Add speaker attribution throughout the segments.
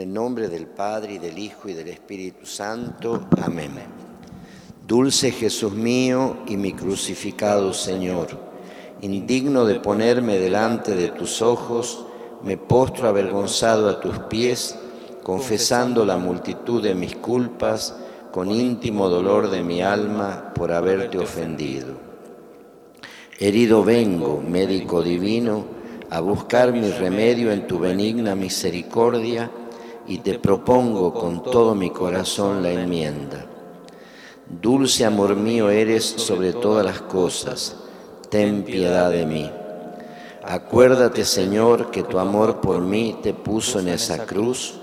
Speaker 1: el nombre del Padre y del Hijo y del Espíritu Santo. Amén. Dulce Jesús mío y mi crucificado Señor, indigno de ponerme delante de tus ojos, me postro avergonzado a tus pies, confesando la multitud de mis culpas, con íntimo dolor de mi alma por haberte ofendido. Herido vengo, médico divino, a buscar mi remedio en tu benigna misericordia y te propongo con todo mi corazón la enmienda. Dulce amor mío eres sobre todas las cosas, ten piedad de mí. Acuérdate, Señor, que tu amor por mí te puso en esa cruz,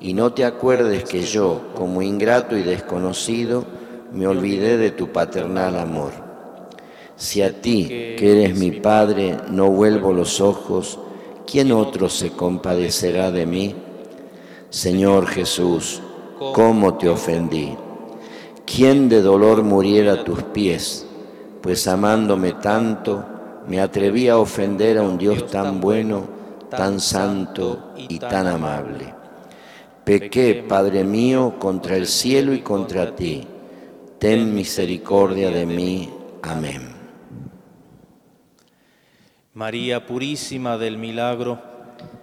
Speaker 1: y no te acuerdes que yo, como ingrato y desconocido, me olvidé de tu paternal amor. Si a ti, que eres mi Padre, no vuelvo los ojos, ¿quién otro se compadecerá de mí? Señor Jesús, ¿cómo te ofendí? ¿Quién de dolor muriera a tus pies? Pues amándome tanto, me atreví a ofender a un Dios tan bueno, tan santo y tan amable. Pequé, Padre mío, contra el cielo y contra ti. Ten misericordia de mí. Amén.
Speaker 2: María Purísima del Milagro,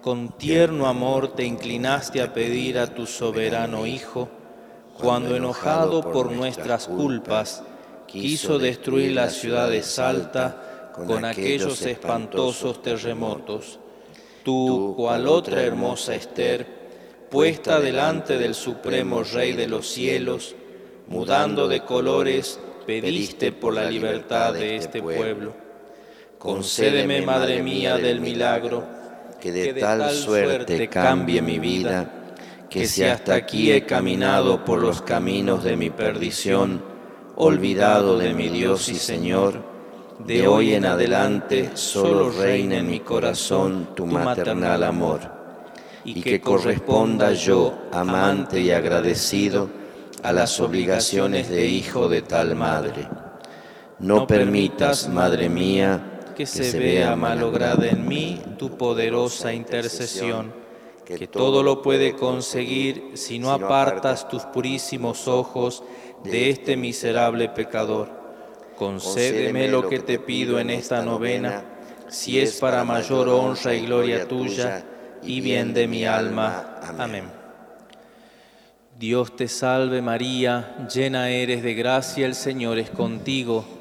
Speaker 2: con tierno amor te inclinaste a pedir a tu soberano Hijo, cuando enojado por nuestras culpas, quiso destruir la ciudad de Salta con aquellos espantosos terremotos. Tú, cual otra hermosa Esther, puesta delante del Supremo Rey de los cielos, mudando de colores, pediste por la libertad de este pueblo. Concédeme, Madre mía del milagro,
Speaker 1: que de tal suerte cambie mi vida, que si hasta aquí he caminado por los caminos de mi perdición, olvidado de mi Dios y Señor, de hoy en adelante solo reine en mi corazón tu maternal amor, y que corresponda yo, amante y agradecido, a las obligaciones de hijo de tal madre. No permitas, Madre mía,
Speaker 2: que se vea malograda en mí tu poderosa intercesión, que todo lo puede conseguir si no apartas tus purísimos ojos de este miserable pecador. Concédeme lo que te pido en esta novena, si es para mayor honra y gloria tuya y bien de mi alma. Amén. Dios te salve María, llena eres de gracia, el Señor es contigo.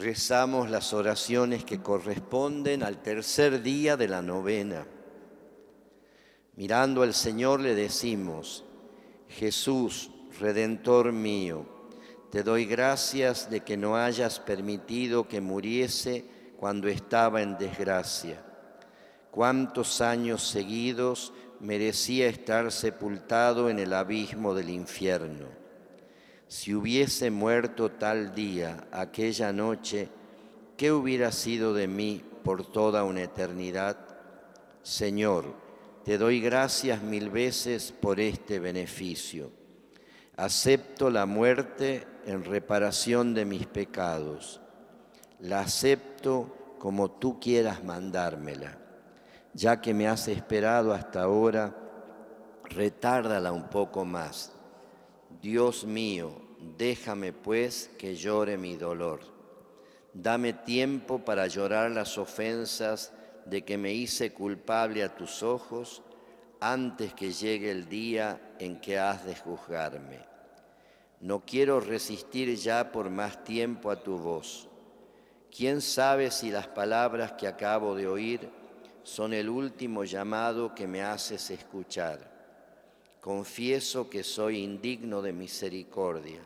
Speaker 1: rezamos las oraciones que corresponden al tercer día de la novena. Mirando al Señor le decimos, Jesús, Redentor mío, te doy gracias de que no hayas permitido que muriese cuando estaba en desgracia. Cuántos años seguidos merecía estar sepultado en el abismo del infierno si hubiese muerto tal día, aquella noche, ¿qué hubiera sido de mí por toda una eternidad? Señor, te doy gracias mil veces por este beneficio. Acepto la muerte en reparación de mis pecados. La acepto como tú quieras mandármela. Ya que me has esperado hasta ahora, retárdala un poco más Dios mío, déjame pues que llore mi dolor. Dame tiempo para llorar las ofensas de que me hice culpable a tus ojos antes que llegue el día en que has de juzgarme. No quiero resistir ya por más tiempo a tu voz. ¿Quién sabe si las palabras que acabo de oír son el último llamado que me haces escuchar? Confieso que soy indigno de misericordia.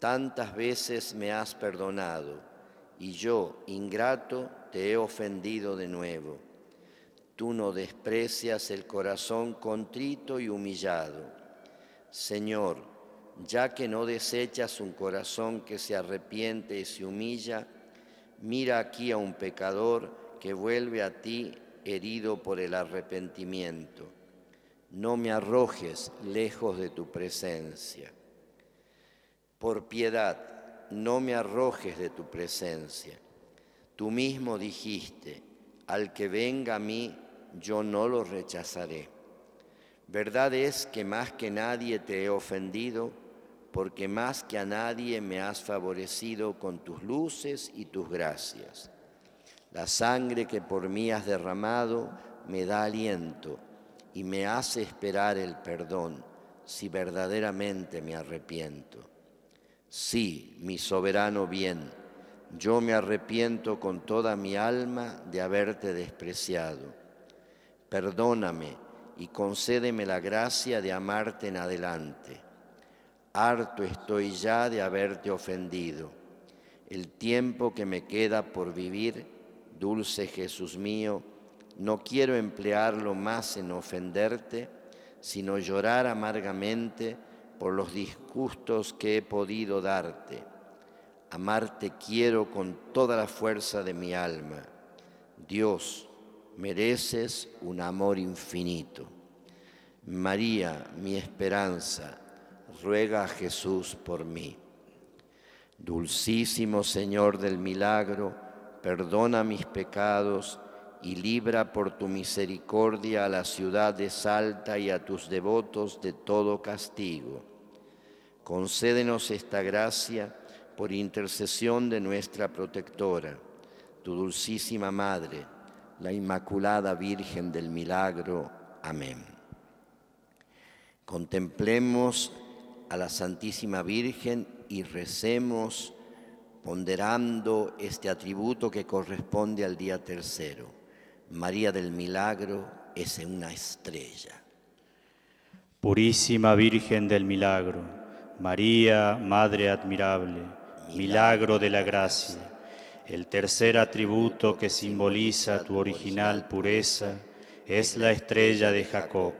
Speaker 1: Tantas veces me has perdonado y yo, ingrato, te he ofendido de nuevo. Tú no desprecias el corazón contrito y humillado. Señor, ya que no desechas un corazón que se arrepiente y se humilla, mira aquí a un pecador que vuelve a ti herido por el arrepentimiento. No me arrojes lejos de tu presencia. Por piedad, no me arrojes de tu presencia. Tú mismo dijiste, al que venga a mí, yo no lo rechazaré. Verdad es que más que nadie te he ofendido, porque más que a nadie me has favorecido con tus luces y tus gracias. La sangre que por mí has derramado me da aliento y me hace esperar el perdón si verdaderamente me arrepiento. Sí, mi soberano bien, yo me arrepiento con toda mi alma de haberte despreciado. Perdóname y concédeme la gracia de amarte en adelante harto estoy ya de haberte ofendido. El tiempo que me queda por vivir, dulce Jesús mío, no quiero emplearlo más en ofenderte, sino llorar amargamente por los disgustos que he podido darte. Amarte quiero con toda la fuerza de mi alma. Dios, mereces un amor infinito. María, mi esperanza, ruega a Jesús por mí. Dulcísimo Señor del milagro, perdona mis pecados y libra por tu misericordia a la ciudad de Salta y a tus devotos de todo castigo. Concédenos esta gracia por intercesión de nuestra protectora, tu dulcísima Madre, la Inmaculada Virgen del Milagro. Amén. Contemplemos a la Santísima Virgen y recemos ponderando este atributo que corresponde al día tercero. María del Milagro es una estrella.
Speaker 3: Purísima Virgen del Milagro, María, Madre admirable, milagro de la gracia, el tercer atributo que simboliza tu original pureza es la estrella de Jacob.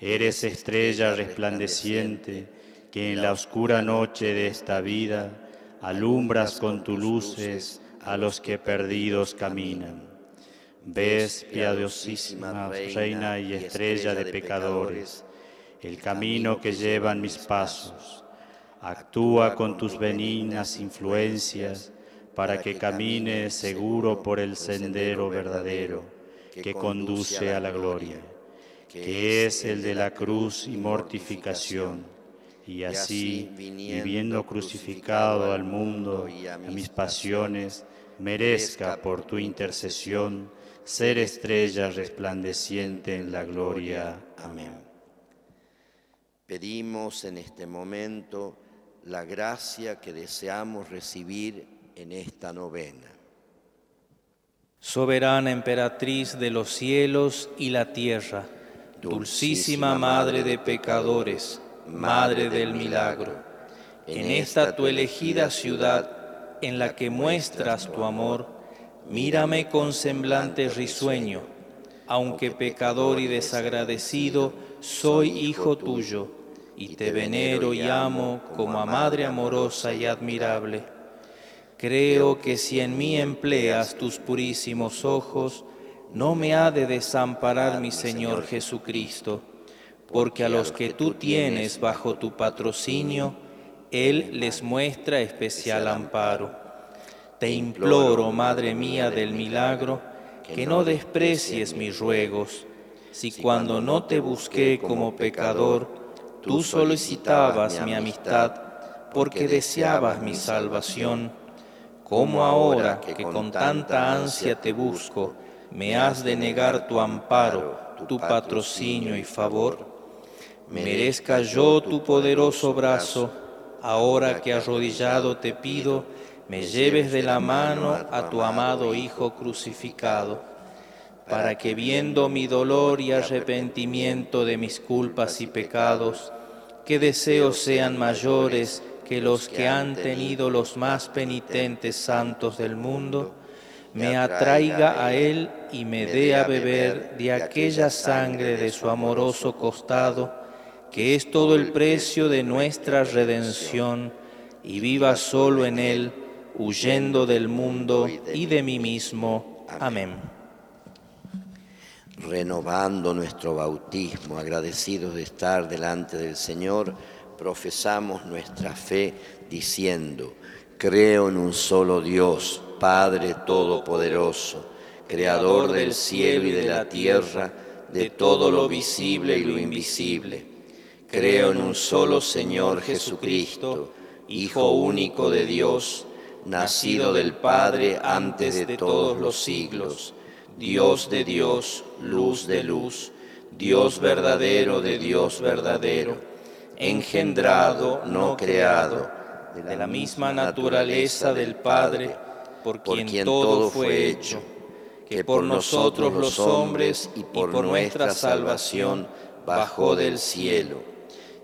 Speaker 3: Eres estrella resplandeciente que en la oscura noche de esta vida alumbras con tus luces a los que perdidos caminan. Ves, piadosísima reina y estrella de pecadores, el camino que llevan mis pasos. Actúa con tus benignas influencias para que camine seguro por el sendero verdadero que conduce a la gloria, que es el de la cruz y mortificación. y así, viviendo crucificado al mundo y a mis pasiones, merezca por tu intercesión ser estrella resplandeciente en la gloria. Amén.
Speaker 1: Pedimos en este momento la gracia que deseamos recibir en esta novena.
Speaker 2: Soberana emperatriz de los cielos y la tierra, dulcísima madre de pecadores, Madre del Milagro, en esta tu elegida ciudad en la que muestras tu amor, mírame con semblante risueño, aunque pecador y desagradecido, soy hijo tuyo, y te venero y amo como a Madre amorosa y admirable. Creo que si en mí empleas tus purísimos ojos, no me ha de desamparar mi Señor Jesucristo porque a los que tú tienes bajo tu patrocinio, Él les muestra especial amparo. Te imploro, Madre mía del milagro, que no desprecies mis ruegos. Si cuando no te busqué como pecador, tú solicitabas mi amistad porque deseabas mi salvación, como ahora que con tanta ansia te busco, me has de negar tu amparo, tu patrocinio y favor? merezca yo tu poderoso brazo.
Speaker 1: ahora que arrodillado te pido, me lleves de la mano a tu amado Hijo crucificado, para que viendo mi dolor y arrepentimiento de mis culpas y pecados, que deseos sean mayores que los que han tenido los más penitentes santos del mundo, me atraiga a Él y me dé a beber de aquella sangre de su amoroso costado, que es todo el precio de nuestra redención, y viva solo en Él, huyendo del mundo y de mí mismo. Amén.
Speaker 2: Renovando nuestro bautismo, agradecidos de estar delante del Señor, profesamos nuestra fe diciendo, creo en un solo Dios, Padre Todopoderoso, Creador del cielo y de la tierra, de todo lo visible y lo invisible. Creo en un solo Señor Jesucristo, Hijo único de Dios, nacido del Padre antes de todos los siglos, Dios de Dios, luz de luz, Dios verdadero de Dios verdadero, engendrado, no creado,
Speaker 1: de la misma naturaleza del Padre, por quien, todo fue hecho, que por nosotros los hombres y por nuestra salvación bajó del cielo,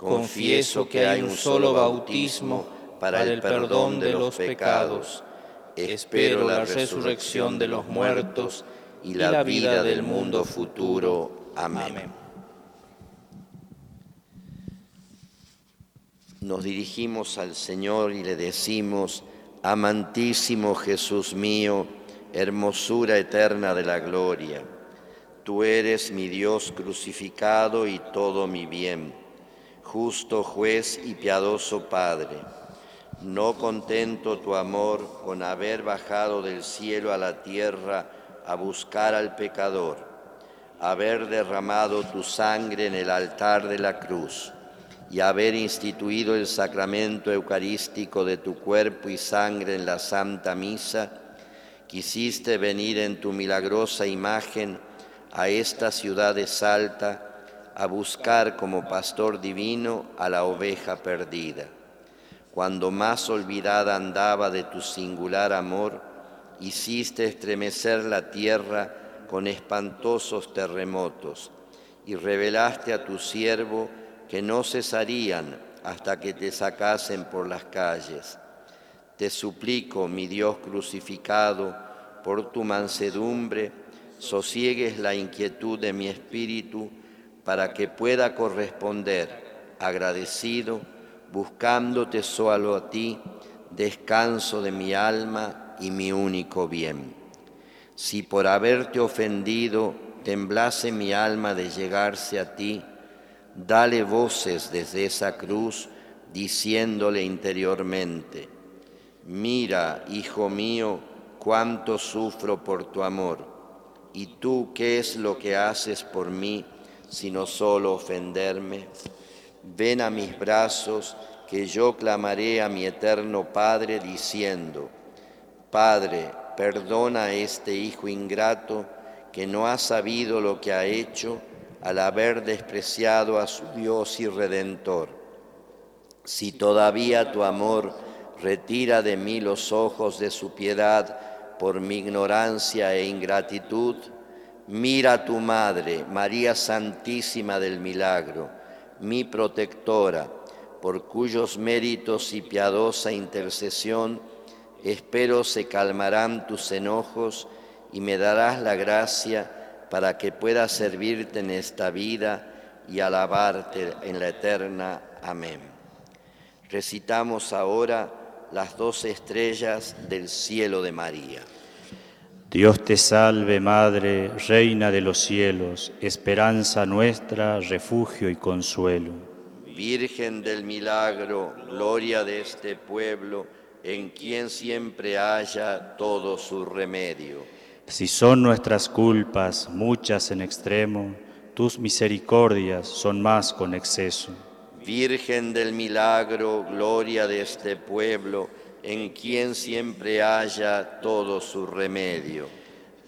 Speaker 1: Confieso que hay un solo bautismo para el perdón de los pecados. Espero la resurrección de los muertos y la vida del mundo futuro. Amén. Nos dirigimos al Señor y le decimos, amantísimo Jesús mío, hermosura eterna de la gloria, tú eres mi Dios crucificado y todo mi bien, justo juez y piadoso Padre. No contento tu amor con haber bajado del cielo a la tierra a buscar al pecador, haber derramado tu sangre en el altar de la cruz y haber instituido el sacramento eucarístico de tu cuerpo y sangre en la Santa Misa, quisiste venir en tu milagrosa imagen a esta ciudad de Salta a buscar como pastor divino a la oveja perdida. Cuando más olvidada andaba de tu singular amor, hiciste estremecer la tierra con espantosos terremotos y revelaste a tu siervo que no cesarían hasta que te sacasen por las calles. Te suplico, mi Dios crucificado, por tu mansedumbre, sosiegues la inquietud de mi espíritu para que pueda corresponder agradecido, buscándote solo a ti, descanso de mi alma y mi único bien. Si por haberte ofendido temblase mi alma de llegarse a ti, dale voces desde esa cruz, diciéndole interiormente, mira, hijo mío, cuánto sufro por tu amor, y tú qué es lo que haces por mí, sino solo ofenderme. Ven a mis brazos, que yo clamaré a mi eterno Padre, diciendo, Padre, perdona a este hijo ingrato que no ha sabido lo que ha hecho, al haber despreciado a su Dios y Redentor. Si todavía tu amor retira de mí los ojos de su piedad por mi ignorancia e ingratitud, mira a tu Madre, María Santísima del Milagro, mi protectora, por cuyos méritos y piadosa intercesión espero se calmarán tus enojos y me darás la gracia para que pueda servirte en esta vida y alabarte en la eterna. Amén. Recitamos ahora las dos estrellas del cielo de María.
Speaker 3: Dios te salve Madre, Reina de los cielos, esperanza nuestra, refugio y consuelo.
Speaker 1: Virgen del milagro, gloria de este pueblo, en quien siempre haya todo su remedio.
Speaker 3: Si son nuestras culpas muchas en extremo, tus misericordias son más con exceso.
Speaker 1: Virgen del milagro, gloria de este pueblo, en quien siempre haya todo su remedio.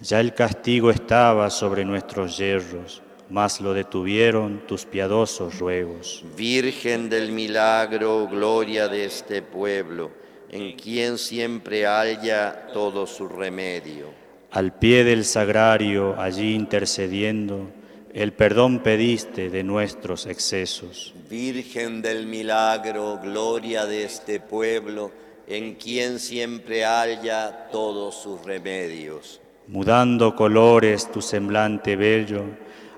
Speaker 3: Ya el castigo estaba sobre nuestros yerros, mas lo detuvieron tus piadosos ruegos.
Speaker 1: Virgen del milagro, gloria de este pueblo, en quien siempre haya todo su remedio.
Speaker 3: Al pie del sagrario, allí intercediendo, el perdón pediste de nuestros excesos.
Speaker 1: Virgen del milagro, gloria de este pueblo, en quien siempre haya todos sus remedios.
Speaker 3: Mudando colores tu semblante bello,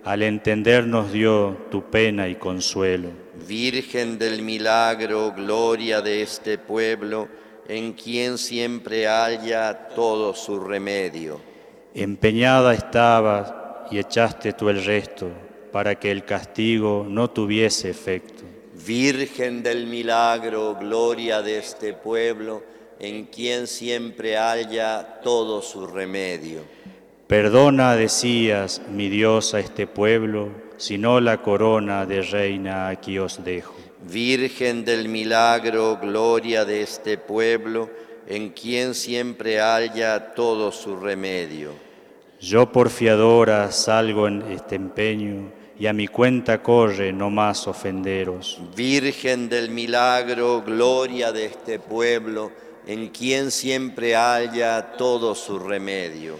Speaker 3: al entendernos dio tu pena y consuelo.
Speaker 1: Virgen del milagro, gloria de este pueblo, en quien siempre haya todo su remedio.
Speaker 3: Empeñada estabas y echaste tú el resto, para que el castigo no tuviese efecto.
Speaker 1: Virgen del milagro, gloria de este pueblo, en quien siempre haya todo su remedio.
Speaker 3: Perdona, decías, mi Dios, a este pueblo, si no la corona de reina aquí os dejo.
Speaker 1: Virgen del milagro, gloria de este pueblo, en quien siempre haya todo su remedio.
Speaker 3: Yo por fiadora salgo en este empeño, y a mi cuenta corre no más ofenderos.
Speaker 1: Virgen del milagro, gloria de este pueblo, en quien siempre haya todo su remedio.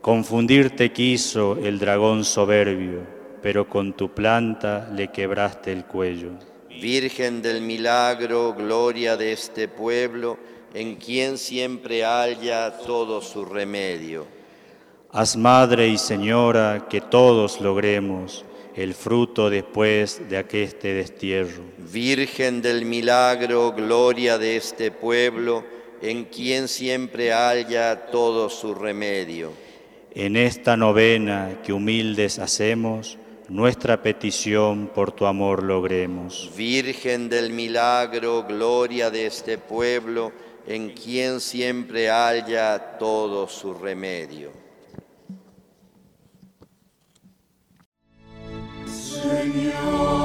Speaker 3: Confundirte quiso el dragón soberbio, pero con tu planta le quebraste el cuello.
Speaker 1: Virgen del milagro, gloria de este pueblo, en quien siempre haya todo su remedio.
Speaker 3: Haz madre y señora que todos logremos el fruto después de aqueste destierro.
Speaker 1: Virgen del milagro, gloria de este pueblo, en quien siempre haya todo su remedio.
Speaker 3: En esta novena que humildes hacemos, nuestra petición por tu amor logremos.
Speaker 1: Virgen del milagro, gloria de este pueblo, en quien siempre haya todo su remedio. You.